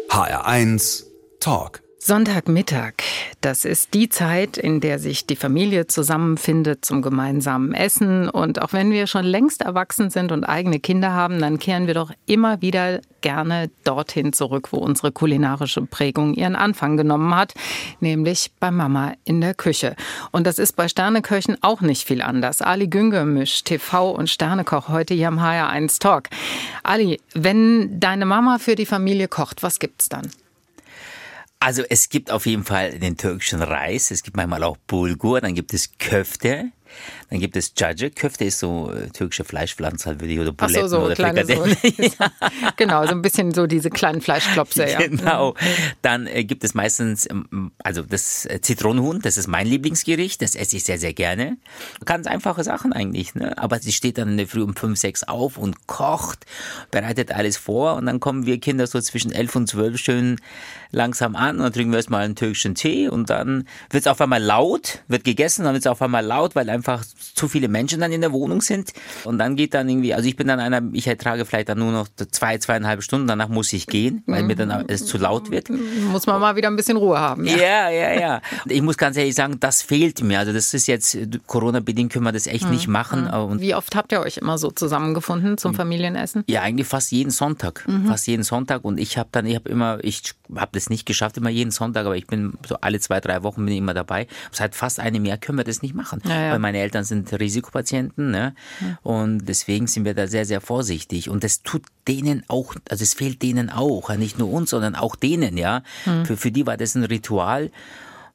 HR1 Talk. Sonntagmittag, das ist die Zeit, in der sich die Familie zusammenfindet zum gemeinsamen Essen. Und auch wenn wir schon längst erwachsen sind und eigene Kinder haben, dann kehren wir doch immer wieder gerne dorthin zurück, wo unsere kulinarische Prägung ihren Anfang genommen hat, nämlich bei Mama in der Küche. Und das ist bei Sterneköchen auch nicht viel anders. Ali Güngemisch, TV und Sternekoch, heute hier am HR1 Talk. Ali, wenn deine Mama für die Familie kocht, was gibt's dann? Also es gibt auf jeden Fall den türkischen Reis, es gibt manchmal auch Bulgur, dann gibt es Köfte, dann gibt es Judge. Köfte ist so äh, türkische Fleischpflanze, halt würde ich, oder Buletten so, so, oder kleine, so, ja. Genau, so ein bisschen so diese kleinen Fleischklopse. Ja. Genau. Dann äh, gibt es meistens, ähm, also das äh, Zitronenhuhn, das ist mein Lieblingsgericht, das esse ich sehr, sehr gerne. Ganz einfache Sachen eigentlich, ne? aber sie steht dann in der Früh um fünf, sechs auf und kocht, bereitet alles vor und dann kommen wir Kinder so zwischen elf und zwölf schön langsam an und dann trinken wir erstmal einen türkischen Tee und dann wird es auf einmal laut, wird gegessen, dann wird es auf einmal laut, weil einfach zu viele Menschen dann in der Wohnung sind. Und dann geht dann irgendwie, also ich bin dann einer, ich ertrage vielleicht dann nur noch zwei, zweieinhalb Stunden, danach muss ich gehen, weil mir dann es zu laut wird. Muss man mal wieder ein bisschen Ruhe haben. Ja, ja, ja. ja. Ich muss ganz ehrlich sagen, das fehlt mir. Also das ist jetzt, Corona-bedingt können wir das echt nicht machen. Und Wie oft habt ihr euch immer so zusammengefunden zum Familienessen? ja, eigentlich fast jeden Sonntag. Fast jeden Sonntag. Und ich habe dann, ich habe immer, ich habe das nicht geschafft, immer jeden Sonntag, aber ich bin so alle zwei, drei Wochen bin ich immer dabei. Seit fast einem Jahr können wir das nicht machen. Ja, ja. Meine Eltern sind Risikopatienten. Ne? Und deswegen sind wir da sehr, sehr vorsichtig. Und das tut denen auch, also es fehlt denen auch. Nicht nur uns, sondern auch denen, ja. Für, für die war das ein Ritual.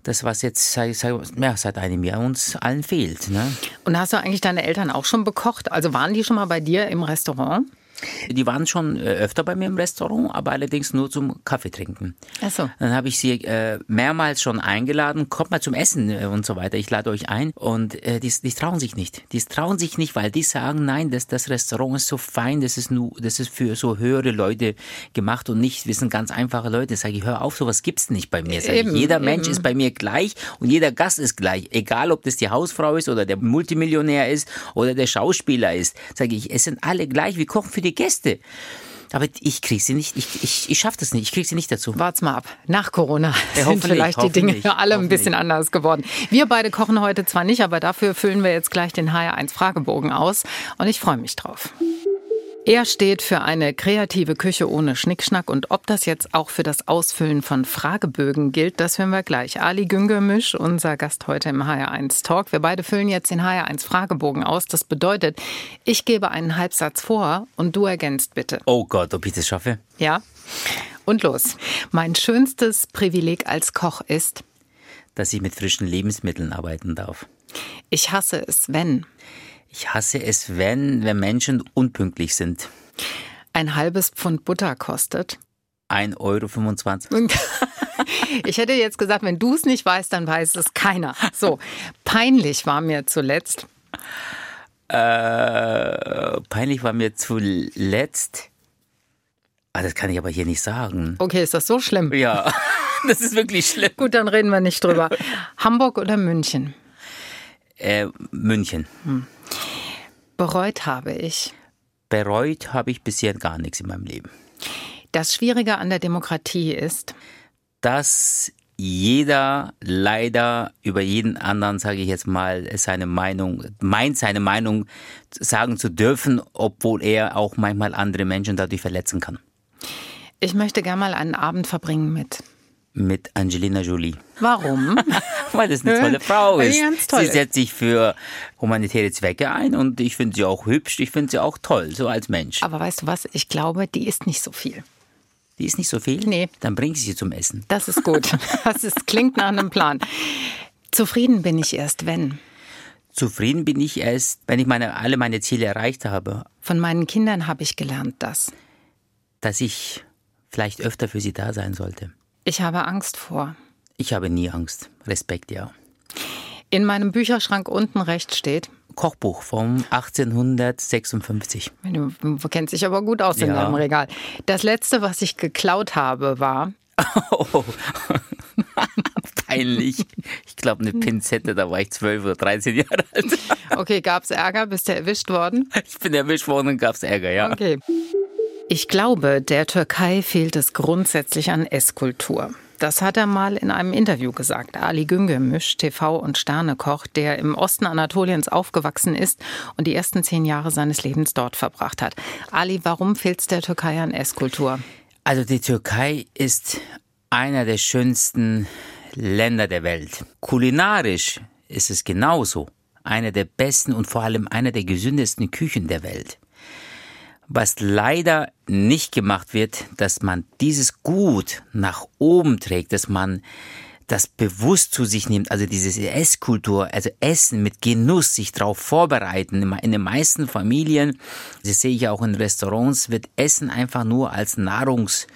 Das, was jetzt seit, seit, ja, seit einem Jahr uns allen fehlt. Ne? Und hast du eigentlich deine Eltern auch schon bekocht? Also waren die schon mal bei dir im Restaurant? Die waren schon äh, öfter bei mir im Restaurant, aber allerdings nur zum Kaffee trinken. Ach so. Dann habe ich sie äh, mehrmals schon eingeladen, kommt mal zum Essen äh, und so weiter. Ich lade euch ein und äh, die, die trauen sich nicht. Die trauen sich nicht, weil die sagen, nein, das, das Restaurant ist so fein, das ist nur, das ist für so höhere Leute gemacht und nicht, wir sind ganz einfache Leute. Sag ich, hör auf, sowas gibt's nicht bei mir. Sag ich, Eben, jeder Mensch eben. ist bei mir gleich und jeder Gast ist gleich, egal ob das die Hausfrau ist oder der Multimillionär ist oder der Schauspieler ist. Sage ich, es sind alle gleich, wir kochen für die Gäste. Aber ich kriege sie nicht, ich, ich, ich schaffe das nicht, ich kriege sie nicht dazu. Wart's mal ab. Nach Corona Ja, sind vielleicht die Dinge alle ein bisschen anders geworden. Wir beide kochen heute zwar nicht, aber dafür füllen wir jetzt gleich den HR1 Fragebogen aus und ich freue mich drauf. Er steht für eine kreative Küche ohne Schnickschnack und ob das jetzt auch für das Ausfüllen von Fragebögen gilt, das hören wir gleich. Ali Güngermisch, unser Gast heute im HR1 Talk. Wir beide füllen jetzt den HR1 Fragebogen aus. Das bedeutet, ich gebe einen Halbsatz vor und du ergänzt bitte. Oh Gott, ob ich das schaffe? Ja? Und los. Mein schönstes Privileg als Koch ist, Dass ich mit frischen Lebensmitteln arbeiten darf. ich hasse es, wenn Ich hasse es, wenn, wenn Menschen unpünktlich sind. ein halbes Pfund Butter kostet. 1,25 Euro. Ich hätte jetzt gesagt, wenn du es nicht weißt, dann weiß es keiner. So, peinlich war mir zuletzt. Äh, peinlich war mir zuletzt. Ah, das kann ich aber hier nicht sagen. Okay, ist das so schlimm? Ja, das ist wirklich schlimm. Gut, dann reden wir nicht drüber. Hamburg oder München? Äh, München. Bereut habe ich. Bereut habe ich bisher gar nichts in meinem Leben. Das Schwierige an der Demokratie ist, Dass jeder leider über jeden anderen, sage ich jetzt mal, seine Meinung, meint seine Meinung sagen zu dürfen, obwohl er auch manchmal andere Menschen dadurch verletzen kann. ich möchte gerne mal einen Abend verbringen mit. Mit Angelina Jolie. Warum? Weil das eine tolle Frau Weil ist. toll sie setzt sich für humanitäre Zwecke ein und ich finde sie auch hübsch, ich finde sie auch toll, so als Mensch. Aber weißt du was? Ich glaube, die ist nicht so viel. Die ist nicht so viel? Nee. Dann bring sie zum Essen. Das ist gut. Das ist, klingt nach einem Plan. Zufrieden bin ich erst, wenn. Zufrieden bin ich erst, wenn ich meine, alle meine Ziele erreicht habe, Von meinen Kindern habe ich gelernt, dass dass ich vielleicht öfter für sie da sein sollte. Ich habe Angst vor. Ich habe nie Angst. Respekt, ja. In meinem Bücherschrank unten rechts steht, Kochbuch vom 1856. du, kennst dich aber gut aus in Ja. deinem Regal. Das letzte, was ich geklaut habe, war, Oh, peinlich. Ich glaube, eine Pinzette, da war ich 12 oder 13 Jahre alt. okay, gab's Ärger, bist du erwischt worden? Ich bin erwischt worden und gab's Ärger, ja. Okay. Ich glaube, der Türkei fehlt es grundsätzlich an Esskultur. Das hat er mal in einem Interview gesagt. Ali Güngörmüş, TV- und Sternekoch, der im Osten Anatoliens aufgewachsen ist und die ersten zehn Jahre seines Lebens dort verbracht hat. Ali, warum fehlt es der Türkei an Esskultur? Also die Türkei ist einer der schönsten Länder der Welt. Kulinarisch ist es genauso. Einer der besten und vor allem einer der gesündesten Küchen der Welt. Was leider nicht gemacht wird, dass man dieses Gut nach oben trägt, dass man das bewusst zu sich nimmt, also diese Esskultur, also Essen mit Genuss, sich darauf vorbereiten. In den meisten Familien, das sehe ich auch in Restaurants, wird Essen einfach nur als Nahrungs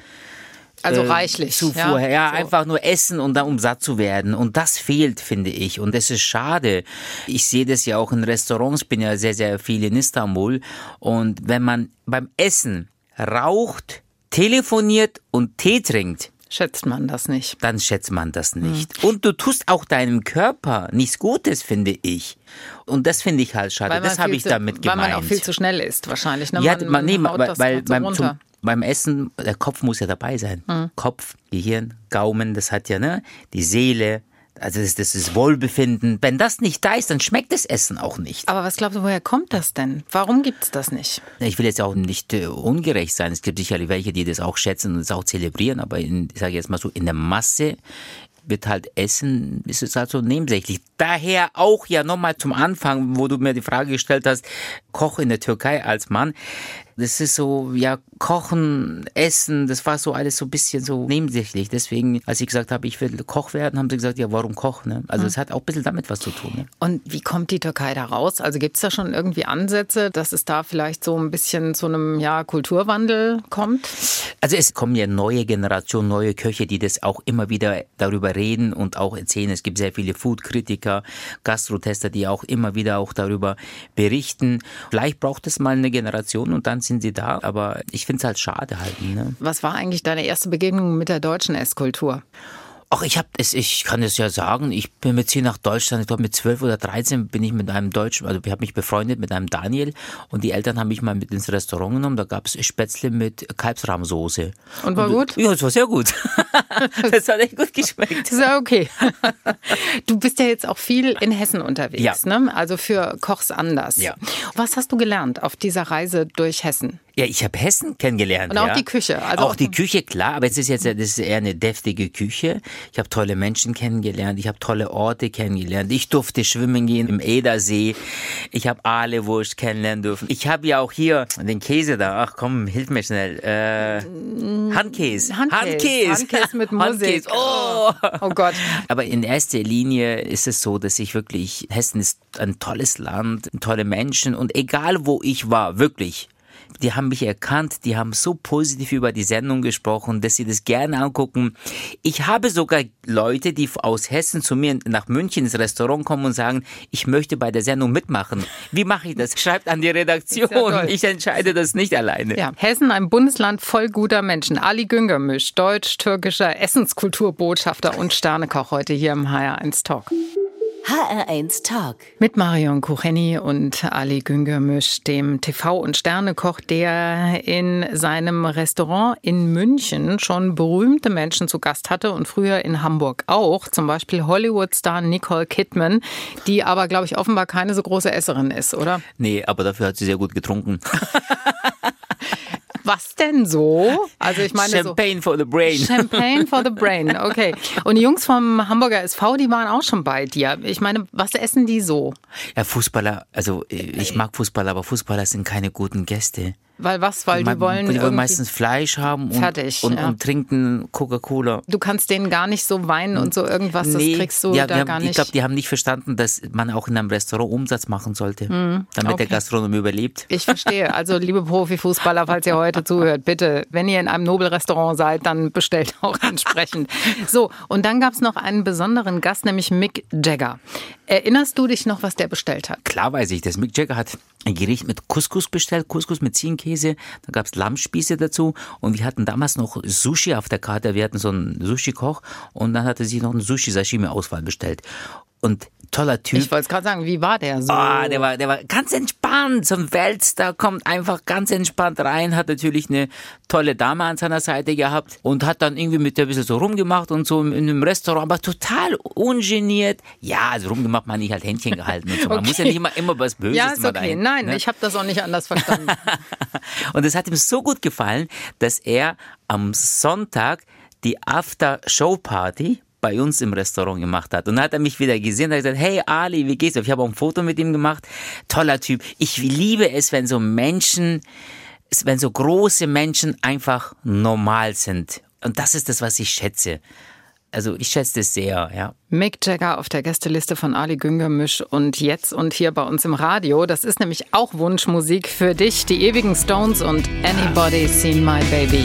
Also äh, reichlich. Zufuhr, ja, So. einfach nur essen und dann um satt zu werden. Und das fehlt, finde ich. Und das ist schade. Ich sehe das ja auch in Restaurants, bin ja sehr, sehr viel in Istanbul. Und wenn man beim Essen raucht, telefoniert und Tee trinkt, schätzt man das nicht. Dann schätzt man das nicht. Mhm. Und du tust auch deinem Körper nichts Gutes, finde ich. Und das finde ich halt schade. Das habe ich zu, damit gemeint. Weil man auch viel zu schnell isst, wahrscheinlich. Ne? Ja, man, nee, weil, weil so beim, zum, beim Essen, der Kopf muss ja dabei sein. Mhm. Kopf, Gehirn, Gaumen, das hat ja ne, die Seele, also das, das ist Wohlbefinden. Wenn das nicht da ist, dann schmeckt das Essen auch nicht. Aber was glaubst du, woher kommt das denn? Warum gibt es das nicht? Ich will jetzt auch nicht äh, ungerecht sein. Es gibt sicherlich welche, die das auch schätzen und es auch zelebrieren, aber in, ich sage jetzt mal so, in der Masse wird halt Essen, ist es halt so nebensächlich. Daher auch ja nochmal zum Anfang, wo du mir die Frage gestellt hast, Koch in der Türkei als Mann. Das ist so, ja, Kochen, Essen, das war so alles so ein bisschen so nebensächlich. Deswegen, als ich gesagt habe, ich will Koch werden, haben sie gesagt, ja, warum Koch? Ne? Also es mhm. hat auch ein bisschen damit was zu tun. Ne? Und wie kommt die Türkei da raus? Also gibt es da schon irgendwie Ansätze, dass es da vielleicht so ein bisschen zu einem ja, Kulturwandel kommt? Also es kommen ja neue Generationen, neue Köche, die das auch immer wieder darüber reden und auch erzählen. Es gibt sehr viele Food-Kritiker, Gastrotester, die auch immer wieder auch darüber berichten. Vielleicht braucht es mal eine Generation und dann sind sie da. Aber ich finde es halt schade halt. Ne? Was war eigentlich deine erste Begegnung mit der deutschen Esskultur? Ach, ich habe es, ich kann es ja sagen, ich bin mit hier nach Deutschland, ich glaube mit 12 oder 13 bin ich mit einem Deutschen, also ich habe mich befreundet mit einem Daniel und die Eltern haben mich mal mit ins Restaurant genommen, da gab es Spätzle mit Kalbsrahmsoße. Und war und, gut? Ja, es war sehr gut. das hat echt gut geschmeckt. Das war okay. Du bist ja jetzt auch viel in Hessen unterwegs, ja. ne? also für Kochs anders. Ja. Was hast du gelernt auf dieser Reise durch Hessen? Ja, ich habe Hessen kennengelernt. Und auch ja. die Küche. Also auch, die Küche, klar, aber es ist jetzt das ist eher eine deftige Küche. Ich habe tolle Menschen kennengelernt, ich habe tolle Orte kennengelernt. Ich durfte schwimmen gehen im Edersee. Ich habe Ahlewurst kennenlernen dürfen. Ich habe ja auch hier den Käse da. Ach komm, hilf mir schnell. Äh, Handkäse. Handkäse. Handkäse. Handkäse mit Musik. Handkäse. Oh. oh Gott. Aber in erster Linie ist es so, dass ich wirklich, Hessen ist ein tolles Land, tolle Menschen und egal wo ich war, wirklich, die haben mich erkannt, die haben so positiv über die Sendung gesprochen, dass sie das gerne angucken. Ich habe sogar Leute, die aus Hessen zu mir nach München ins Restaurant kommen und sagen, ich möchte bei der Sendung mitmachen. Wie mache ich das? Schreibt an die Redaktion. Ja ich entscheide das nicht alleine. Ja, Hessen, ein Bundesland voll guter Menschen. Ali Güngermisch, deutsch-türkischer Essenskulturbotschafter und Sternekoch heute hier im HR1 Talk. HR1 Talk. Mit Marion Kucheni und Ali Güngermisch, dem TV- und Sternekoch, der in seinem Restaurant in München schon berühmte Menschen zu Gast hatte und früher in Hamburg auch. Zum Beispiel Hollywood-Star Nicole Kidman, die aber, glaube ich, offenbar keine so große Esserin ist, oder? Nee, aber dafür hat sie sehr gut getrunken. Was denn so? Also ich meine Champagne so, for the brain. Champagne for the brain, okay. Und die Jungs vom Hamburger SV, die waren auch schon bei dir. Ich meine, was essen die so? Ja, Fußballer, also ich mag Fußballer, aber Fußballer sind keine guten Gäste. Weil was? Weil die wollen. Die wollen meistens Fleisch haben und, fertig, und, ja. und trinken Coca-Cola. Du kannst denen gar nicht so weinen und so irgendwas, nee, das kriegst du ja, da haben, gar nicht. Ich glaube, die haben nicht verstanden, dass man auch in einem Restaurant Umsatz machen sollte, mhm, damit okay. der Gastronom überlebt. Ich verstehe. Also, liebe Profifußballer, falls ihr heute zuhört, bitte, wenn ihr in einem Nobelrestaurant seid, dann bestellt auch entsprechend. So, und dann gab es noch einen besonderen Gast, nämlich Mick Jagger. Erinnerst du dich noch, was der bestellt hat? Klar weiß ich das. Mick Jagger hat ein Gericht mit Couscous bestellt, Couscous mit Ziegenkäse, dann gab es Lammspieße dazu und wir hatten damals noch Sushi auf der Karte, wir hatten so einen Sushi-Koch und dann hatte sie noch eine Sushi-Sashimi-Auswahl bestellt. Und toller Typ. Ich wollte gerade sagen, wie war der so? Ah, der war, der war ganz entspannt. So ein Weltstar kommt einfach ganz entspannt rein, hat natürlich eine tolle Dame an seiner Seite gehabt und hat dann irgendwie mit der ein bisschen so rumgemacht und so in einem Restaurant, aber total ungeniert. Ja, also rumgemacht, man nicht halt Händchen gehalten und so. Man okay. muss ja nicht immer, immer was Böses Ja, ist okay. Dahin, Nein, ne? ich habe das auch nicht anders verstanden. und es hat ihm so gut gefallen, dass er am Sonntag die After-Show-Party bei uns im Restaurant gemacht hat. Und dann hat er mich wieder gesehen und hat gesagt, hey Ali, wie geht's? Ich habe auch ein Foto mit ihm gemacht. Toller Typ. Ich liebe es, wenn so Menschen, wenn so große Menschen einfach normal sind. Und das ist das, was ich schätze. Also ich schätze es sehr, ja. Mick Jagger auf der Gästeliste von Ali Güngermisch und jetzt und hier bei uns im Radio. Das ist nämlich auch Wunschmusik für dich. Die ewigen Stones und Anybody Seen My Baby.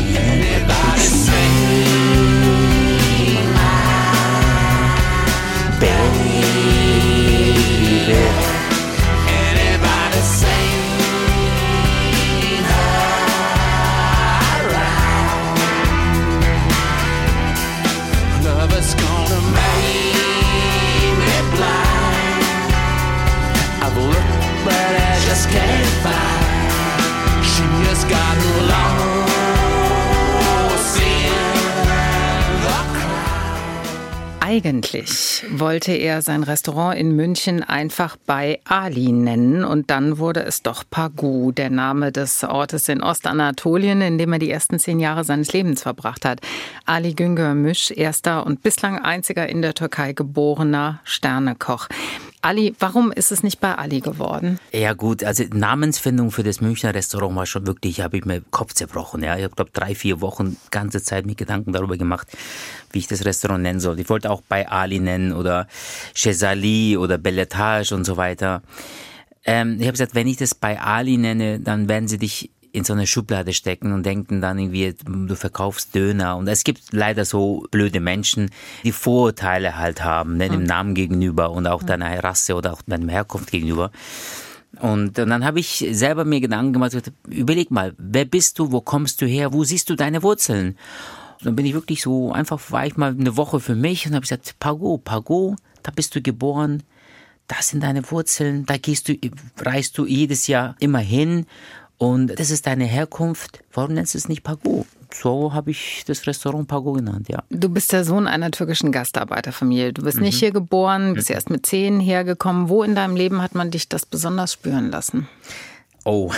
Eigentlich wollte er sein Restaurant in München einfach bei Ali nennen und dann wurde es doch Pagu, der Name des Ortes in Ostanatolien, in dem er die ersten zehn Jahre seines Lebens verbracht hat. Ali Güngör Misch, erster und bislang einziger in der Türkei geborener Sternekoch. Ali, warum ist es nicht bei Ali geworden? Ja gut, also Namensfindung für das Münchner Restaurant war schon wirklich, habe ich mir Kopf zerbrochen. Ja. Ich habe, glaube drei, vier Wochen ganze Zeit mir Gedanken darüber gemacht, wie ich das Restaurant nennen soll. Ich wollte auch bei Ali nennen oder Chesali oder Belletage und so weiter. Ähm, ich habe gesagt, wenn ich das bei Ali nenne, dann werden sie dich in so eine Schublade stecken und denken dann irgendwie, du verkaufst Döner. Und es gibt leider so blöde Menschen, die Vorurteile halt haben, ne, dem mhm. Namen gegenüber und auch deiner Rasse oder auch deiner Herkunft gegenüber. Und dann habe ich selber mir Gedanken gemacht, überleg mal, wer bist du, wo kommst du her, wo siehst du deine Wurzeln? Und dann bin ich wirklich so, einfach war ich mal eine Woche für mich und habe gesagt, Pago, Pago, da bist du geboren, das sind deine Wurzeln, da gehst du, reist du jedes Jahr immer hin und das ist deine Herkunft. Warum nennst du es nicht Pago? So habe ich das Restaurant Pago genannt, ja. Du bist der Sohn einer türkischen Gastarbeiterfamilie. Du bist mhm. nicht hier geboren, bist mhm. erst mit zehn hergekommen. Wo in deinem Leben hat man dich das besonders spüren lassen? Oh,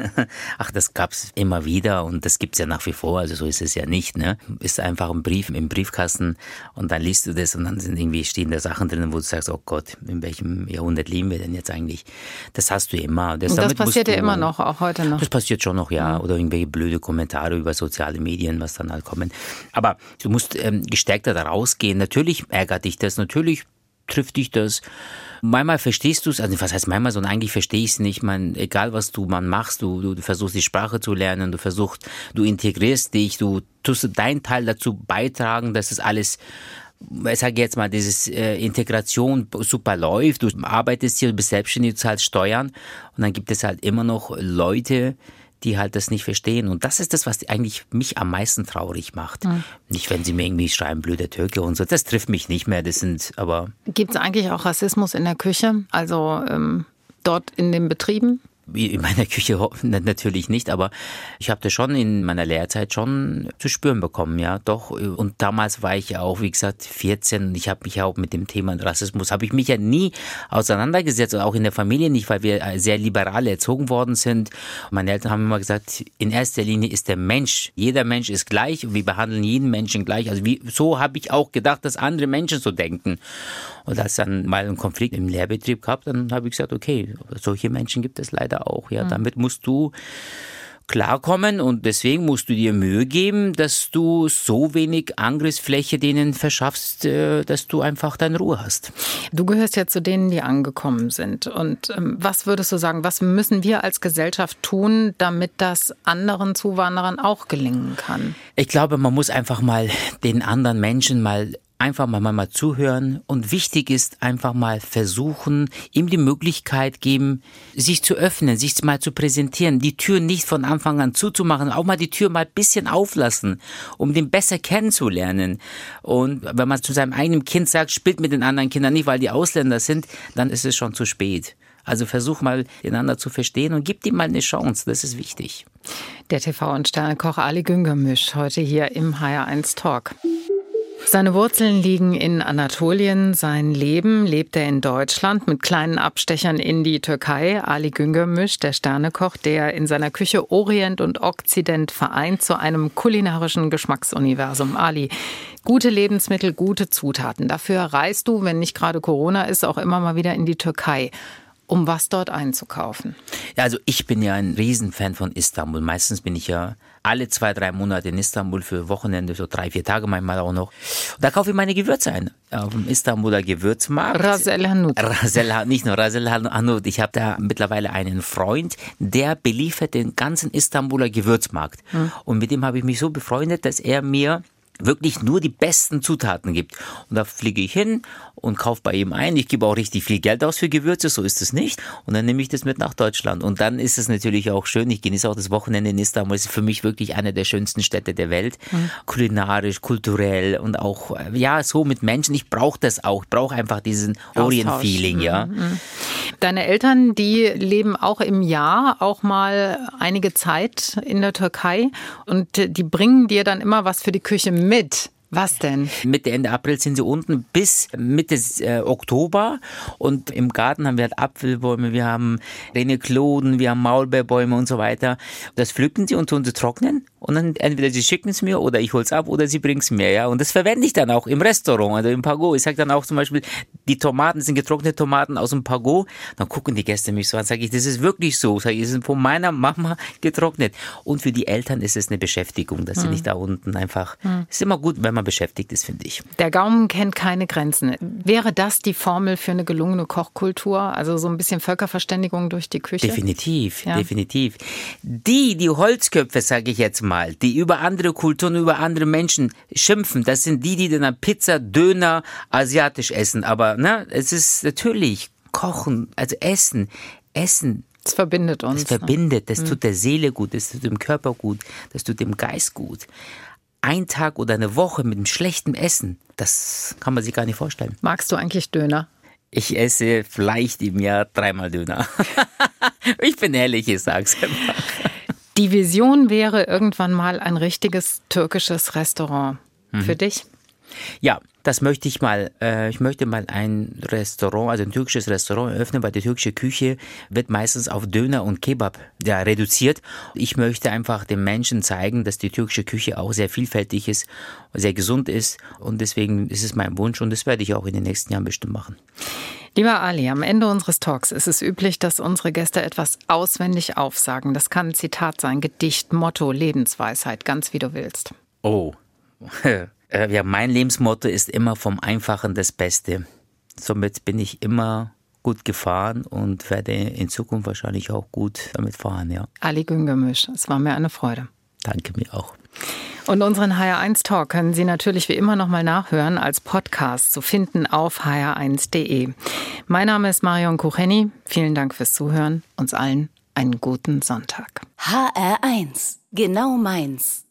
ach, das gab's immer wieder und das gibt's ja nach wie vor, also so ist es ja nicht, ne? Ist einfach ein Brief im Briefkasten und dann liest du das und dann sind irgendwie stehen da Sachen drin, wo du sagst, oh Gott, in welchem Jahrhundert leben wir denn jetzt eigentlich? Das hast du immer. Das, und das passiert ja immer noch, auch heute noch. Das passiert schon noch, ja. Oder irgendwelche blöde Kommentare über soziale Medien, was dann halt kommen. Aber du musst ähm, gestärkter da rausgehen. Natürlich ärgert dich das, natürlich trifft dich das. Manchmal verstehst du es, also was heißt manchmal, sondern eigentlich verstehe ich es nicht. Man, egal was du man machst, du, du versuchst die Sprache zu lernen, du versuchst, du integrierst dich, du tust deinen Teil dazu beitragen, dass es alles ich sage jetzt mal, diese äh, Integration super läuft, du arbeitest hier, du bist selbstständig, du zahlst Steuern und dann gibt es halt immer noch Leute, die halt das nicht verstehen. Und das ist das, was eigentlich mich am meisten traurig macht. Mhm. Nicht, wenn sie mir irgendwie schreiben, blöder Türke und so. Das trifft mich nicht mehr. Das sind aber. Gibt es eigentlich auch Rassismus in der Küche? Also ähm, dort in den Betrieben? In meiner Küche natürlich nicht, aber ich habe das schon in meiner Lehrzeit schon zu spüren bekommen, ja, doch. Und damals war ich ja auch, wie gesagt, 14 und ich habe mich ja auch mit dem Thema Rassismus, habe ich mich ja nie auseinandergesetzt, auch in der Familie nicht, weil wir sehr liberal erzogen worden sind. Meine Eltern haben immer gesagt, in erster Linie ist der Mensch, jeder Mensch ist gleich und wir behandeln jeden Menschen gleich. Also wie, so habe ich auch gedacht, dass andere Menschen so denken. Und als dann mal ein Konflikt im Lehrbetrieb gab, dann habe ich gesagt, okay, solche Menschen gibt es leider auch. Ja, mhm. damit musst du klarkommen und deswegen musst du dir Mühe geben, dass du so wenig Angriffsfläche denen verschaffst, äh, dass du einfach deine Ruhe hast. Du gehörst ja zu denen, die angekommen sind. Und ähm, was würdest du sagen, was müssen wir als Gesellschaft tun, damit das anderen Zuwanderern auch gelingen kann? Ich glaube, man muss einfach mal den anderen Menschen mal einfach mal, mal zuhören und wichtig ist einfach mal versuchen, ihm die Möglichkeit geben, sich zu öffnen, sich mal zu präsentieren, die Tür nicht von Anfang an zuzumachen, auch mal die Tür mal ein bisschen auflassen, um den besser kennenzulernen. Und wenn man zu seinem eigenen Kind sagt, spielt mit den anderen Kindern nicht, weil die Ausländer sind, dann ist es schon zu spät. Also versuch mal, einander zu verstehen und gib ihm mal eine Chance. Das ist wichtig. Der TV- und Sternekoch Ali Güngermisch heute hier im HR1 Talk. Seine Wurzeln liegen in Anatolien. Sein Leben lebt er in Deutschland mit kleinen Abstechern in die Türkei. Ali Güngörmüş, der Sternekoch, der in seiner Küche Orient und Okzident vereint zu einem kulinarischen Geschmacksuniversum. Ali, gute Lebensmittel, gute Zutaten. Dafür reist du, wenn nicht gerade Corona ist, auch immer mal wieder in die Türkei um was dort einzukaufen? Ja, also ich bin ja ein Riesenfan von Istanbul. Meistens bin ich ja alle zwei, drei Monate in Istanbul für Wochenende, so drei, vier Tage manchmal auch noch. Da kaufe ich meine Gewürze ein. Auf dem Istanbuler Gewürzmarkt. Rasel Hanout. Rasel, nicht nur Rasel Hanout. Ich habe da mittlerweile einen Freund, der beliefert den ganzen Istanbuler Gewürzmarkt. Hm. Und mit dem habe ich mich so befreundet, dass er mir wirklich nur die besten Zutaten gibt. Und da fliege ich hin und kaufe bei ihm ein. Ich gebe auch richtig viel Geld aus für Gewürze, so ist es nicht. Und dann nehme ich das mit nach Deutschland. Und dann ist es natürlich auch schön. Ich genieße auch das Wochenende in Istanbul. Es ist für mich wirklich eine der schönsten Städte der Welt. Mhm. Kulinarisch, kulturell und auch, ja, so mit Menschen. Ich brauche das auch. Ich brauche einfach diesen Orient-Feeling, ja. Mhm, mhm. Deine Eltern, die leben auch im Jahr auch mal einige Zeit in der Türkei und die bringen dir dann immer was für die Küche mit. Was denn? Mitte, Ende April sind sie unten bis Mitte äh, Oktober. Und im Garten haben wir halt Apfelbäume, wir haben Renekloden, wir haben Maulbeerbäume und so weiter. Das pflücken sie und tun sie trocknen. Und dann entweder sie schicken es mir oder ich hol's ab oder sie bringen es mir, ja. Und das verwende ich dann auch im Restaurant, also im Pago. Ich sage dann auch zum Beispiel, die Tomaten sind getrocknete Tomaten aus dem Pago. Dann gucken die Gäste mich so an, sage ich, das ist wirklich so. Sag ich, das sind von meiner Mama getrocknet. Und für die Eltern ist es eine Beschäftigung, dass sie hm. nicht da unten einfach. Hm. Ist immer gut, wenn man beschäftigt ist, finde ich. Der Gaumen kennt keine Grenzen. Wäre das die Formel für eine gelungene Kochkultur? Also so ein bisschen Völkerverständigung durch die Küche? Definitiv, ja. definitiv. Die, die Holzköpfe, sage ich jetzt mal, die über andere Kulturen, über andere Menschen schimpfen, das sind die, die dann Pizza, Döner, asiatisch essen. Aber ne, es ist natürlich Kochen, also Essen, Essen das verbindet uns. Das verbindet, das ne? tut der Seele gut, das tut dem Körper gut, das tut dem Geist gut ein Tag oder eine Woche mit einem schlechten Essen, das kann man sich gar nicht vorstellen. Magst du eigentlich Döner? Ich esse vielleicht im Jahr dreimal Döner. ich bin ehrlich, ich sag's einfach. Die Vision wäre irgendwann mal ein richtiges türkisches Restaurant. Mhm. Für dich? Ja, das möchte ich mal. Äh, ich möchte mal ein Restaurant, also ein türkisches Restaurant eröffnen, weil die türkische Küche wird meistens auf Döner und Kebab ja, reduziert. Ich möchte einfach den Menschen zeigen, dass die türkische Küche auch sehr vielfältig ist, sehr gesund ist. Und deswegen ist es mein Wunsch und das werde ich auch in den nächsten Jahren bestimmt machen. Lieber Ali, am Ende unseres Talks ist es üblich, dass unsere Gäste etwas auswendig aufsagen. Das kann ein Zitat sein, Gedicht, Motto, Lebensweisheit, ganz wie du willst. Oh. Äh, ja, mein Lebensmotto ist immer vom Einfachen das Beste. Somit bin ich immer gut gefahren und werde in Zukunft wahrscheinlich auch gut damit fahren, ja. Ali Güngörmüş, es war mir eine Freude. Danke mir auch. Und unseren HR1 Talk können Sie natürlich wie immer nochmal nachhören als Podcast zu finden auf hr1.de. Mein Name ist Marion Kucheni. Vielen Dank fürs Zuhören. Uns allen einen guten Sonntag. HR1, genau meins.